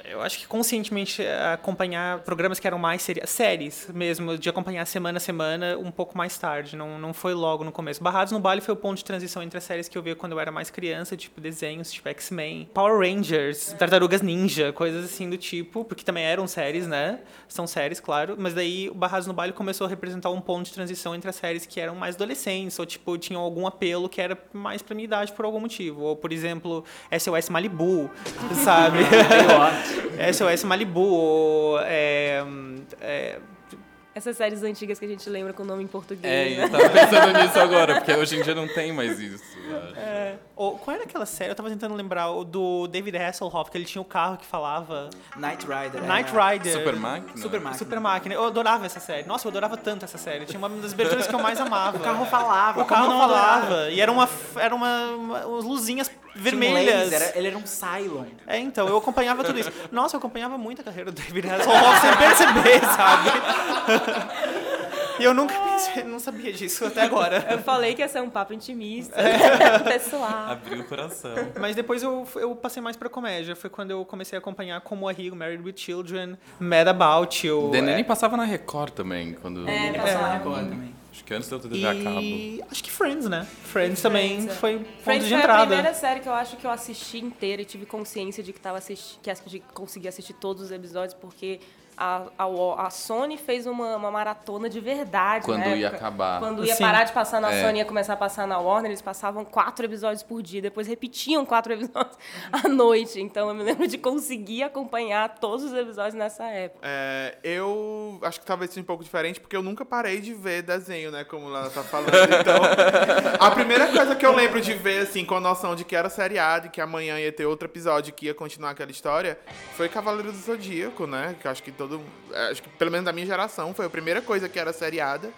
eu acho que conscientemente eh, acompanhar programas que eram mais séries mesmo, de acompanhar semana a semana um pouco mais tarde, não, não foi logo no começo. Barrados no Baile foi o ponto de transição entre as séries que eu via quando eu era mais criança, tipo desenhos, tipo X-Men, Power Rangers, Tartarugas Ninja, coisas assim do tipo, porque também eram séries, né? São séries, claro, mas daí o Barrados no Baile começou a representar um ponto de transição entre as séries que eram mais adolescentes, ou tipo, tinham algum apelo que era mais pra minha idade por algum motivo. Ou, por exemplo, SOS Malibu, sabe? SOS Malibu, é, é, essas séries antigas que a gente lembra com o nome em português. É, né? eu tava pensando nisso agora, porque hoje em dia não tem mais isso. É. O, qual era aquela série? Eu tava tentando lembrar, o do David Hasselhoff, que ele tinha o um carro que falava. Night Rider. Night Rider. Super Máquina? Super Máquina. Super Máquina. Eu adorava essa série. Nossa, eu adorava tanto essa série. Tinha uma das aberturas que eu mais amava. O carro falava. O carro não falava. E era uma, era uma, uma umas luzinhas vermelhas. Um era, ele era um Cylon. É, então, eu acompanhava tudo isso. Nossa, eu acompanhava muito a carreira do David Hasselhoff sem perceber, sabe? E eu nunca pensei, não sabia disso até agora. Eu falei que ia ser um papo intimista, é. pessoal. Abriu o coração. Mas depois eu, eu passei mais pra comédia. Foi quando eu comecei a acompanhar Como a Rio, Married with Children, Mad About You. The é. passava na Record também. Quando... É, passava na Record também. Acho que antes da TV a cabo. E acho que Friends, né? Friends, Friends também é. foi ponto Friends de foi entrada. a primeira série que eu acho que eu assisti inteira e tive consciência de que tava assisti que consegui assistir todos os episódios, porque a, a, a Sony fez uma, uma, maratona de verdade. Quando né? ia acabar. Quando ia Sim. parar de passar na É. Sony e ia começar a passar na Warner, eles passavam quatro episódios por dia, depois repetiam quatro episódios à noite. Então eu me lembro de conseguir acompanhar todos os episódios nessa época. É, eu acho que talvez seja um pouco diferente, porque eu nunca parei de ver desenho, né? Como ela tá falando. Então, a primeira coisa que eu lembro de ver, assim, com a noção de que era seriado e que amanhã ia ter outro episódio que ia continuar aquela história, foi Cavaleiro do Zodíaco, né? Que eu acho que todo. é, Acho que pelo menos da minha geração, foi a primeira coisa que era seriada.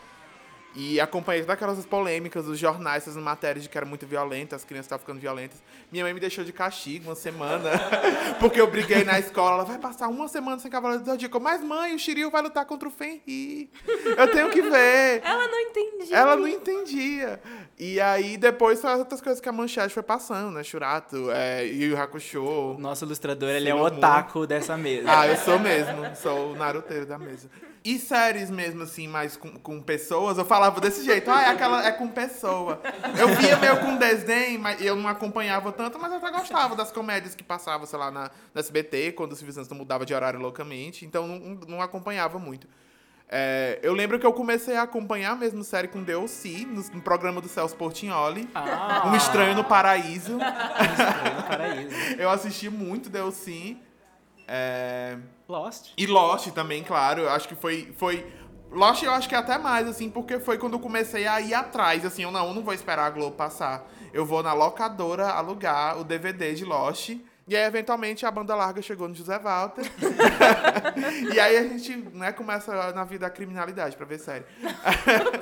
E acompanhei todas aquelas polêmicas dos jornais, essas matérias de que era muito violenta, as crianças estavam ficando violentas. Minha mãe me deixou de castigo uma semana, porque eu briguei na escola. Ela vai passar uma semana sem Cavaleiro do Zodíaco. Mas, mãe, o Shiryu vai lutar contra o Fenrir. Eu tenho que ver. Ela não entendia. Ela não entendia. E aí, depois, foram as outras coisas que a Manchete foi passando, né? Churato, é, Yu Yu Hakusho. O nosso ilustrador, ele é o otaku dessa mesa. Ah, eu sou mesmo. Sou o naruteiro da mesa. E séries mesmo, assim, mais com, com pessoas, eu falava desse jeito. Ah, é, aquela, é com pessoa. Eu via meio com desdém, mas eu não acompanhava tanto, mas eu até gostava das comédias que passavam, sei lá, na, na SBT, quando o Silvio Santos mudava de horário loucamente. Então, não, não acompanhava muito. É, eu lembro que eu comecei a acompanhar mesmo série com DLC, no, no programa do Celso Portignoli. Ah, Um Estranho no Paraíso. Estranho no Paraíso. Eu assisti muito DLC. É... Lost. E Lost também, claro. Eu acho que foi, foi. Lost eu acho que é até mais, assim, porque foi quando eu comecei a ir atrás. Assim, eu não, eu não vou esperar a Globo passar. Eu vou na locadora alugar o DVD de Lost. E aí, eventualmente, a banda larga chegou no José Walter. e aí a gente, né, começa na vida a criminalidade pra ver série.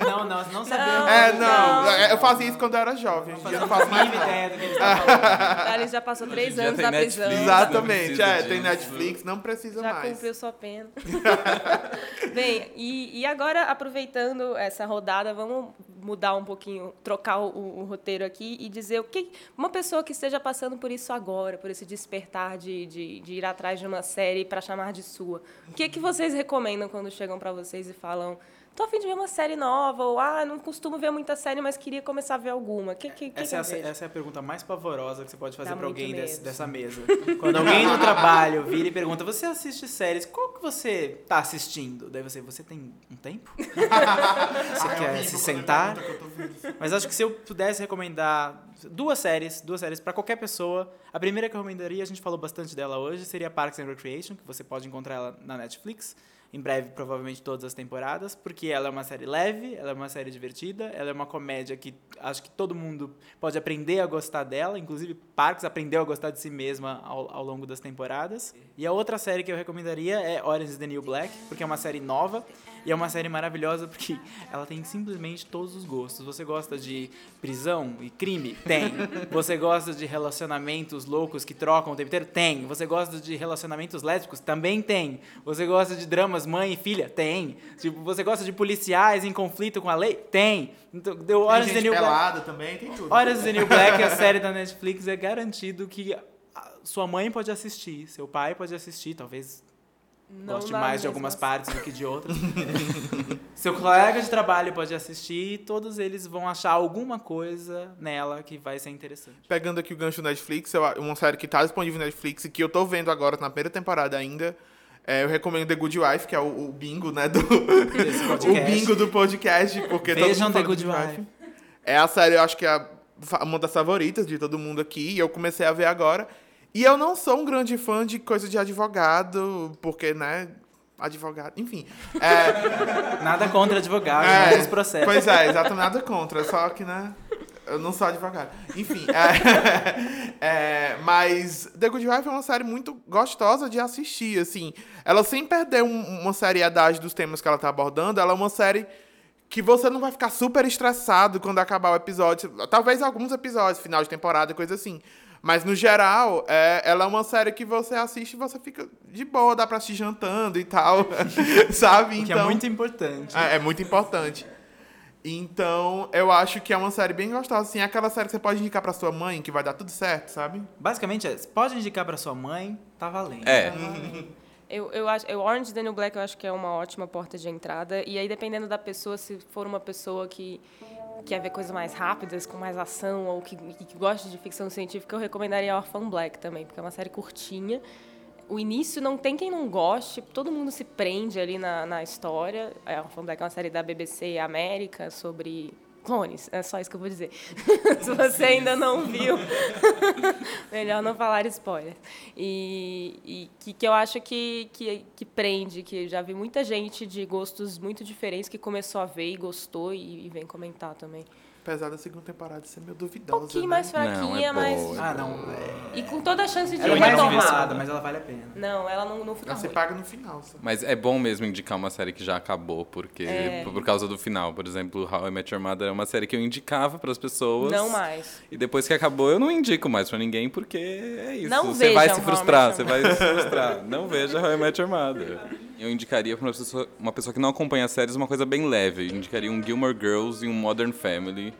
Não, nós não sabemos. É, não. não. Eu fazia isso quando eu era jovem. Hoje em dia eu não faço a mais ideia do que ele falando. A Alice já passou três Já anos na prisão. Exatamente, Não é, tem. Netflix, não precisa Já mais. cumpriu sua pena. Bem, e, e agora, aproveitando essa rodada, vamos mudar um pouquinho, trocar o, o roteiro aqui e dizer o que uma pessoa que esteja passando por isso agora, por esse despertar de, de, de ir atrás de uma série para chamar de sua. O que, que vocês recomendam quando chegam para vocês e falam tô a fim de ver uma série nova, ou ah, não costumo ver muita série, mas queria começar a ver alguma. O que, que, que, Essa, é que eu a, essa é a pergunta mais pavorosa que você pode fazer muito alguém desse- dessa mesa. Quando alguém no trabalho vira e pergunta, você assiste séries, qual que você tá assistindo? Daí você, você tem um tempo? Você Ah, é quer horrível se sentar? Mas acho que se eu pudesse recomendar duas séries, duas séries para qualquer pessoa, a primeira que eu recomendaria, a gente falou bastante dela hoje, seria Parks and Recreation, que você pode encontrar ela na Netflix. Em breve, provavelmente todas as temporadas, porque ela é uma série leve, ela é uma série divertida, ela é uma comédia que acho que todo mundo pode aprender a gostar dela, inclusive Parks aprendeu a gostar de si mesma ao, ao longo das temporadas. E a outra série que eu recomendaria é Orange is the New Black, porque é uma série nova e é uma série maravilhosa porque ela tem simplesmente todos os gostos. Você gosta de prisão e crime? Tem. Você gosta de relacionamentos loucos que trocam o tempo inteiro? Tem. Você gosta de relacionamentos lésbicos? Também tem. Você gosta de dramas mãe e filha? Tem. Tipo, você gosta de policiais em conflito com a lei? Tem. Então, deu Tem is the gente New Black. pelada também, tem tudo. Orange is the New Black, a série da Netflix, é garantido que sua mãe pode assistir, seu pai pode assistir, talvez Não goste mais de algumas série. partes do que de outras. seu colega de trabalho pode assistir e todos eles vão achar alguma coisa nela que vai ser interessante. Pegando aqui o gancho Netflix, eu- uma série que tá disponível na Netflix e que eu tô vendo agora na primeira temporada ainda. É, eu recomendo The Good Wife, que é o, o bingo, né? Do, o podcast. bingo do podcast, porque todo Vejam mundo The Good Wife. É a série, eu acho que é a- uma das favoritas de todo mundo aqui. E eu comecei a ver agora. E eu não sou um grande fã de coisa de advogado, porque, né? Advogado, enfim. É, Nada contra advogado, É, os processos. Pois é, exatamente nada contra, só que, né? Eu não sou advogado. Enfim, é, é, mas The Good Wife é uma série muito gostosa de assistir, assim. Ela sem perder um- uma seriedade dos temas que ela tá abordando, ela é uma série que você não vai ficar super estressado quando acabar o episódio. Talvez alguns episódios, final de temporada, coisa assim. Mas, no geral, é, ela é uma série que você assiste e você fica de boa, dá pra assistir jantando e tal, sabe? O que então, é muito importante. é, é muito importante. Então, eu acho que é uma série bem gostosa, assim. É aquela série que você pode indicar pra sua mãe, que vai dar tudo certo, sabe? Basicamente, é, você pode indicar pra sua mãe, tá valendo. É. Eu, eu acho, eu Orange New Black eu acho que é uma ótima porta de entrada. E aí, dependendo da pessoa, se for uma pessoa que quer ver coisas mais rápidas, com mais ação, ou que, que gosta de ficção científica, eu recomendaria Orphan Black também, porque é uma série curtinha. o início não tem quem não goste, todo mundo se prende ali na, na história. É, vamos daquela série da BBC América sobre clones, é só isso que eu vou dizer. Se você ainda não viu, melhor não falar spoiler. E, e que, que eu acho que, que, que prende, que já vi muita gente de gostos muito diferentes que começou a ver e gostou e, e vem comentar também. Apesar da segunda temporada ser meio duvidosa. Um pouquinho né? mais fraquinha, Não, é mas. boa. Ah, não. É, E com toda a chance de ela é mais retomar. engraçada, mas ela vale a pena. Não, ela não, não fica Ela se ruim. paga no final. Só. Mas é bom mesmo indicar uma série que já acabou, porque É. por causa do final. Por exemplo, How I Met Your Mother é uma série que eu indicava para as pessoas. Não mais. E depois que acabou, eu não indico mais pra ninguém, porque é isso. Não você vai se frustrar, você vai se frustrar. Não veja How I Met Your Mother. Eu indicaria pra uma pessoa, uma pessoa que não acompanha séries uma coisa bem leve. Eu indicaria um Gilmore Girls e um Modern Family.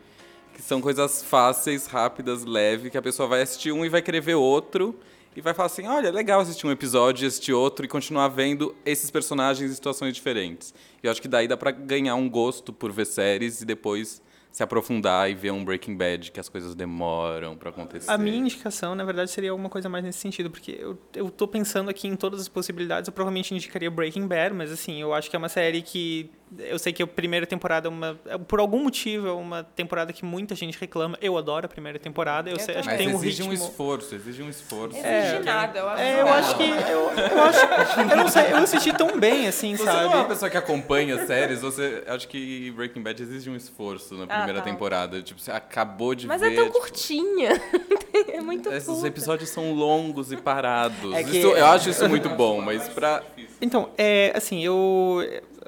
Que são coisas fáceis, rápidas, leves, que a pessoa vai assistir um e vai querer ver outro. E vai falar assim, olha, legal assistir um episódio, assistir outro e continuar vendo esses personagens em situações diferentes. E eu acho que daí dá pra ganhar um gosto por ver séries e depois se aprofundar e ver um Breaking Bad, que as coisas demoram pra acontecer. A minha indicação, na verdade, seria alguma coisa mais nesse sentido, porque eu, eu tô pensando aqui em todas as possibilidades, eu provavelmente indicaria Breaking Bad, mas assim, eu acho que é uma série que. Eu sei que a primeira temporada é uma. é, Por algum motivo, é uma temporada que muita gente reclama. Eu adoro a primeira temporada, eu, sei, acho que Mas tem um exige ritmo. um esforço, exige um esforço. Exige nada, eu acho. É, eu acho que. Eu, eu acho. Eu não sei, eu assisti tão bem, assim, Você não é uma sabe? pessoa que acompanha séries, você acho que Breaking Bad exige um esforço na primeira tá. temporada. Tipo, você acabou de Mas ver. é tão tipo, curtinha. é muito Esses curta. episódios são longos e parados. É que- Isso- eu acho isso muito bom, mas pra. Então, é, assim, eu.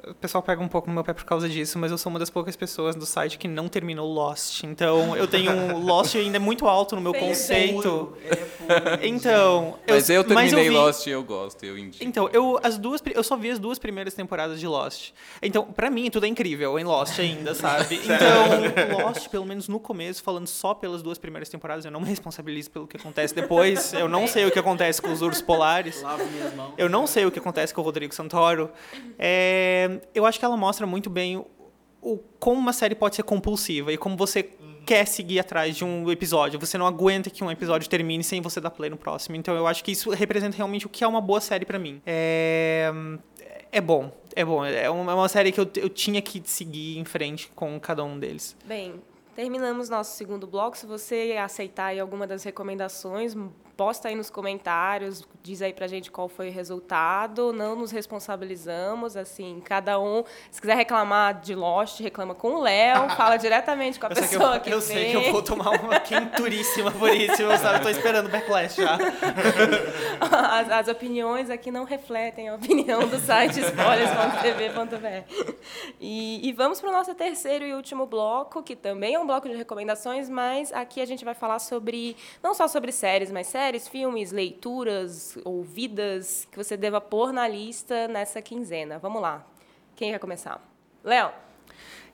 O pessoal pega um pouco no meu pé por causa disso, mas eu sou uma das poucas pessoas do site que não terminou Lost. Então, eu tenho um Lost ainda muito alto no meu conceito. É puro. Então, Mas eu mas terminei vi- Lost e eu gosto, eu indico. Então, eu as duas eu só vi as duas primeiras temporadas de Lost. Então, pra mim tudo é incrível em Lost ainda, sabe? Então, Lost, pelo menos no começo, falando só pelas duas primeiras temporadas, eu não me responsabilizo pelo que acontece depois. Eu não sei o que acontece com os ursos polares. Lavo minhas mãos. Eu não sei o que acontece com o Rodrigo Santoro. É, eu acho que ela mostra muito bem o, o- como uma série pode ser compulsiva e como você quer seguir atrás de um episódio. Você não aguenta que um episódio termine sem você dar play no próximo. Então eu acho que isso representa realmente o que é uma boa série pra mim. É, é bom. É bom. É uma, é uma série que eu, eu tinha que seguir em frente com cada um deles. Bem, terminamos nosso segundo bloco. Se você aceitar alguma das recomendações, posta aí nos comentários, diz aí pra gente qual foi o resultado. Não nos responsabilizamos, assim, cada um, se quiser reclamar de Lost, reclama com o Léo, fala diretamente com a Eu sei que eu, pessoa que, eu sei que eu vou tomar uma quenturíssima por isso, sabe? Tô esperando o backlash já. As, as opiniões aqui não refletem a opinião do site spoilers.tv.br. E, e vamos para o nosso terceiro e último bloco, que também é um bloco de recomendações, mas aqui a gente vai falar sobre, não só sobre séries, mas séries, filmes, leituras, ouvidas, que você deva pôr na lista nessa quinzena. Vamos lá. Quem quer começar? Léo.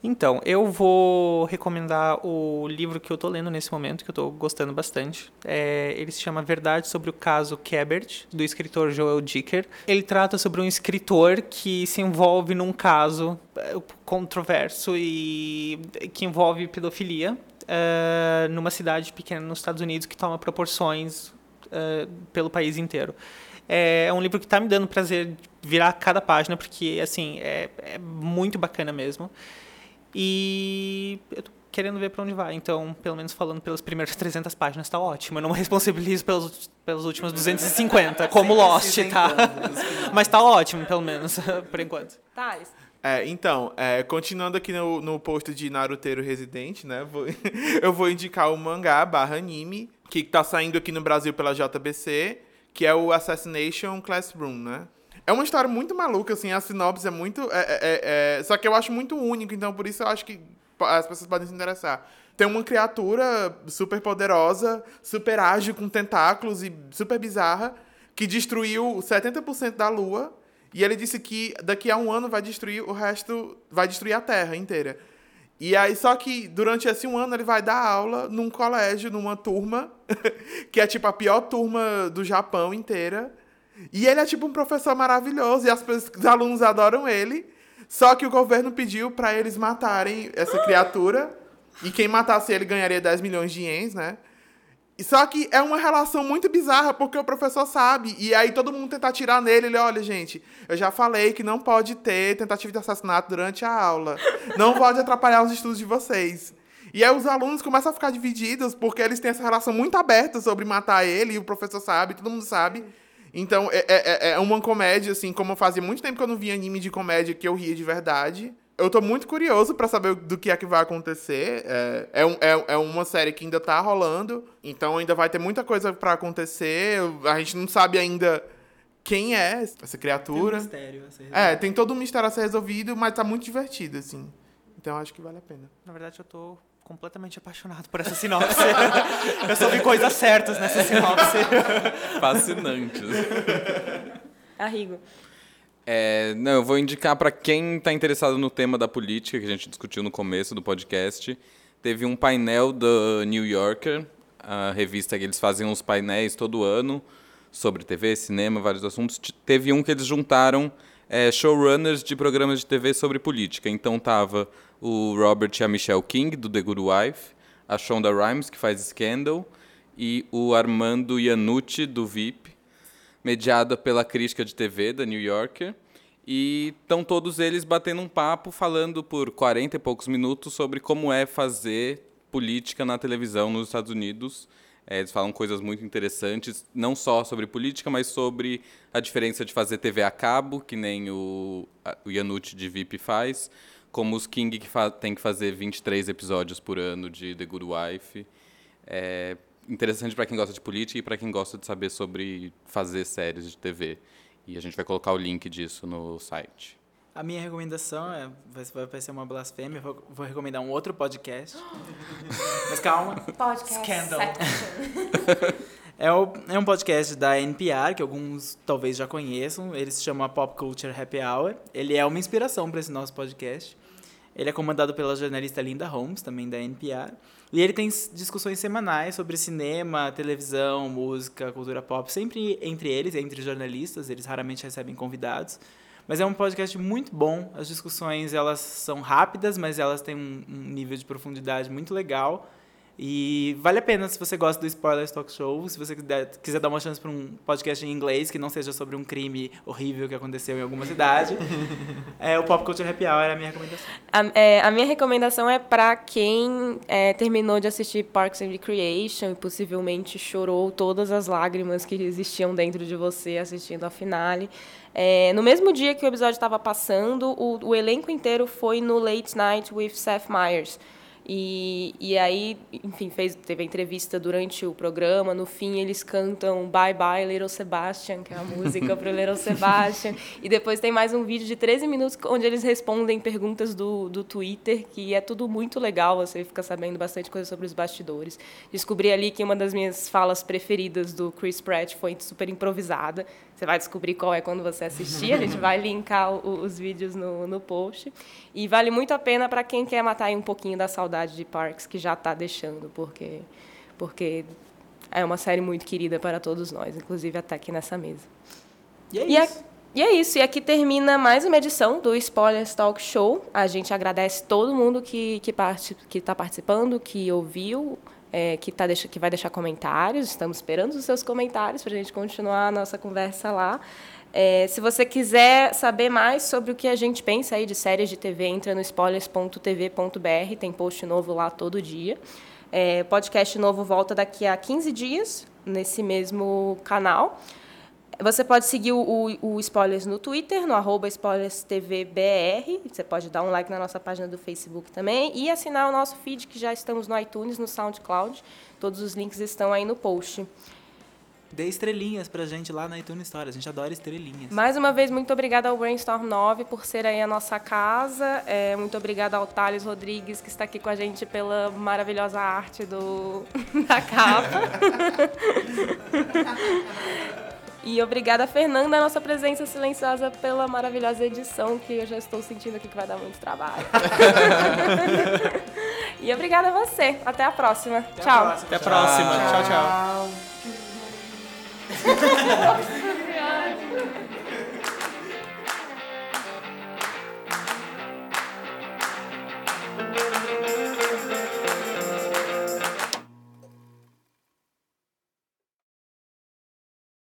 Então, eu vou recomendar o livro que eu tô lendo nesse momento, que eu tô gostando bastante. É, ele se chama Verdade sobre o Caso Cabert, do escritor Joel Dicker. Ele trata sobre um escritor que se envolve num caso é, controverso e que envolve pedofilia é, numa cidade pequena nos Estados Unidos que toma proporções é, pelo país inteiro. É, é um livro que está me dando prazer virar cada página, porque assim é, é muito bacana mesmo. E eu tô querendo ver para onde vai. Então, pelo menos falando pelas primeiras 300 páginas, tá ótimo. Eu não me responsabilizo pelas, pelas últimas 250, como Lost, tá? Mas tá ótimo, pelo menos, por enquanto. Thales. É, então, é, continuando aqui no, no posto de Naruteiro Residente, né? vou- eu vou indicar o mangá barra anime, que tá saindo aqui no Brasil pela JBC, que é o Assassination Classroom, né? É uma história muito maluca, assim, a sinopse é muito. é- é- é- é- só que eu acho muito único, então por isso eu acho que as pessoas podem se interessar. Tem uma criatura super poderosa, super ágil, com tentáculos e super bizarra, que destruiu 70% da Lua. E ele disse que daqui a um ano vai destruir o resto, vai destruir a Terra inteira. E aí, só que durante esse um ano ele vai dar aula num colégio, numa turma, que é tipo a pior turma do Japão inteira. E ele é tipo um professor maravilhoso e as os alunos adoram ele. Só que o governo pediu pra eles matarem essa criatura. E quem matasse ele ganharia 10 milhões de ienes, né? Só que é uma relação muito bizarra, porque o professor sabe. E aí todo mundo tenta tirar nele. Ele, olha, gente, eu já falei que não pode ter tentativa de assassinato durante a aula. Não pode atrapalhar os estudos de vocês. E aí os alunos começam a ficar divididos, porque eles têm essa relação muito aberta sobre matar ele, e o professor sabe, todo mundo sabe. Então, é, é, é uma comédia, assim, como fazia muito tempo que eu não via anime de comédia que eu ria de verdade. Eu tô muito curioso para saber do que é que vai acontecer. É, é, um, é, é, uma série que ainda tá rolando, então ainda vai ter muita coisa para acontecer. A gente não sabe ainda quem é essa criatura. Tem um mistério a ser É, tem todo um mistério a ser resolvido, mas tá muito divertido, assim. Então acho que vale a pena. Na verdade, eu tô completamente apaixonado por essa sinopse. eu só vi coisas certas nessa sinopse. Fascinantes. Arrigo. É, não, eu vou indicar para quem está interessado no tema da política, que a gente discutiu no começo do podcast. Teve um painel do New Yorker, a revista que eles fazem uns painéis todo ano sobre TV, cinema, vários assuntos. Teve um que eles juntaram é, showrunners de programas de TV sobre política. Então tava o Robert e a Michelle King, do The Good Wife, a Shonda Rhimes, que faz Scandal, e o Armando Iannucci, do VIP, mediada pela crítica de TV da New Yorker. E estão todos eles batendo um papo, falando por 40 e poucos minutos sobre como é fazer política na televisão nos Estados Unidos. É, eles falam coisas muito interessantes, não só sobre política, mas sobre a diferença de fazer TV a cabo, que nem o, o Yanucci de VIP faz, como os King que tem que fazer 23 episódios por ano de The Good Wife. É interessante para quem gosta de política e para quem gosta de saber sobre fazer séries de TV. E a gente vai colocar o link disso no site. A minha recomendação é, vai parecer uma blasfêmia, vou, vou recomendar um outro podcast. Mas calma. Podcast Scandal. É, o, é um podcast da NPR, que alguns talvez já conheçam. Ele se chama Pop Culture Happy Hour. Ele é uma inspiração para esse nosso podcast. Ele é comandado pela jornalista Linda Holmes, também da NPR. E ele tem discussões semanais sobre cinema, televisão, música, cultura pop, sempre entre eles, entre jornalistas. Eles raramente recebem convidados. Mas é um podcast muito bom. As discussões elas são rápidas, mas elas têm um, um nível de profundidade muito legal. E vale a pena se você gosta do Spoilers Talk Show, se você quiser, dar uma chance para um podcast em inglês que não seja sobre um crime horrível que aconteceu em alguma cidade. é, o Pop Culture Happy Hour é a minha recomendação. A, é, a minha recomendação é para quem é, terminou de assistir Parks and Recreation e possivelmente chorou todas as lágrimas que existiam dentro de você assistindo a finale. É, no mesmo dia que o episódio estava passando, o, o elenco inteiro foi no Late Night with Seth Meyers. E, e aí, enfim, fez, teve a entrevista durante o programa. No fim, eles cantam Bye Bye Little Sebastian, que é a música para o Little Sebastian. E depois tem mais um vídeo de 13 minutos onde eles respondem perguntas do, do Twitter, que é tudo muito legal. Você fica sabendo bastante coisa sobre os bastidores. Descobri ali que uma das minhas falas preferidas do Chris Pratt foi super improvisada. Você vai descobrir qual é quando você assistir. A gente vai linkar o, os vídeos no, no post. E vale muito a pena para quem quer matar um pouquinho da saudade de Parks, que já está deixando, porque, porque é uma série muito querida para todos nós, inclusive até aqui nessa mesa. E é E é, isso. e é isso. E aqui termina mais uma edição do Spoilers Talk Show. A gente agradece todo mundo que que parti- que está participando, que ouviu, é, que, tá, que vai deixar comentários. Estamos esperando os seus comentários para a gente continuar a nossa conversa lá. É, se você quiser saber mais sobre o que a gente pensa aí de séries de TV, entra no spoilers.tv.br, tem post novo lá todo dia. É, podcast novo volta daqui a 15 dias, nesse mesmo canal. Você pode seguir o, o, o Spoilers no Twitter, no arroba SpoilersTVBR. Você pode dar um like na nossa página do Facebook também. E assinar o nosso feed, que já estamos no iTunes, no SoundCloud. Todos os links estão aí no post. Dê estrelinhas pra gente lá na iTunes Store. A gente adora estrelinhas. Mais uma vez, muito obrigada ao Brainstorm 9 por ser aí a nossa casa. É, muito obrigada ao Thales Rodrigues, que está aqui com a gente pela maravilhosa arte do, da capa. E obrigada, Fernanda, a nossa presença silenciosa, pela maravilhosa edição, que eu já estou sentindo aqui que vai dar muito trabalho. e obrigada a você. Até a próxima. Até tchau. A próxima. Até a próxima. Tchau, tchau. tchau.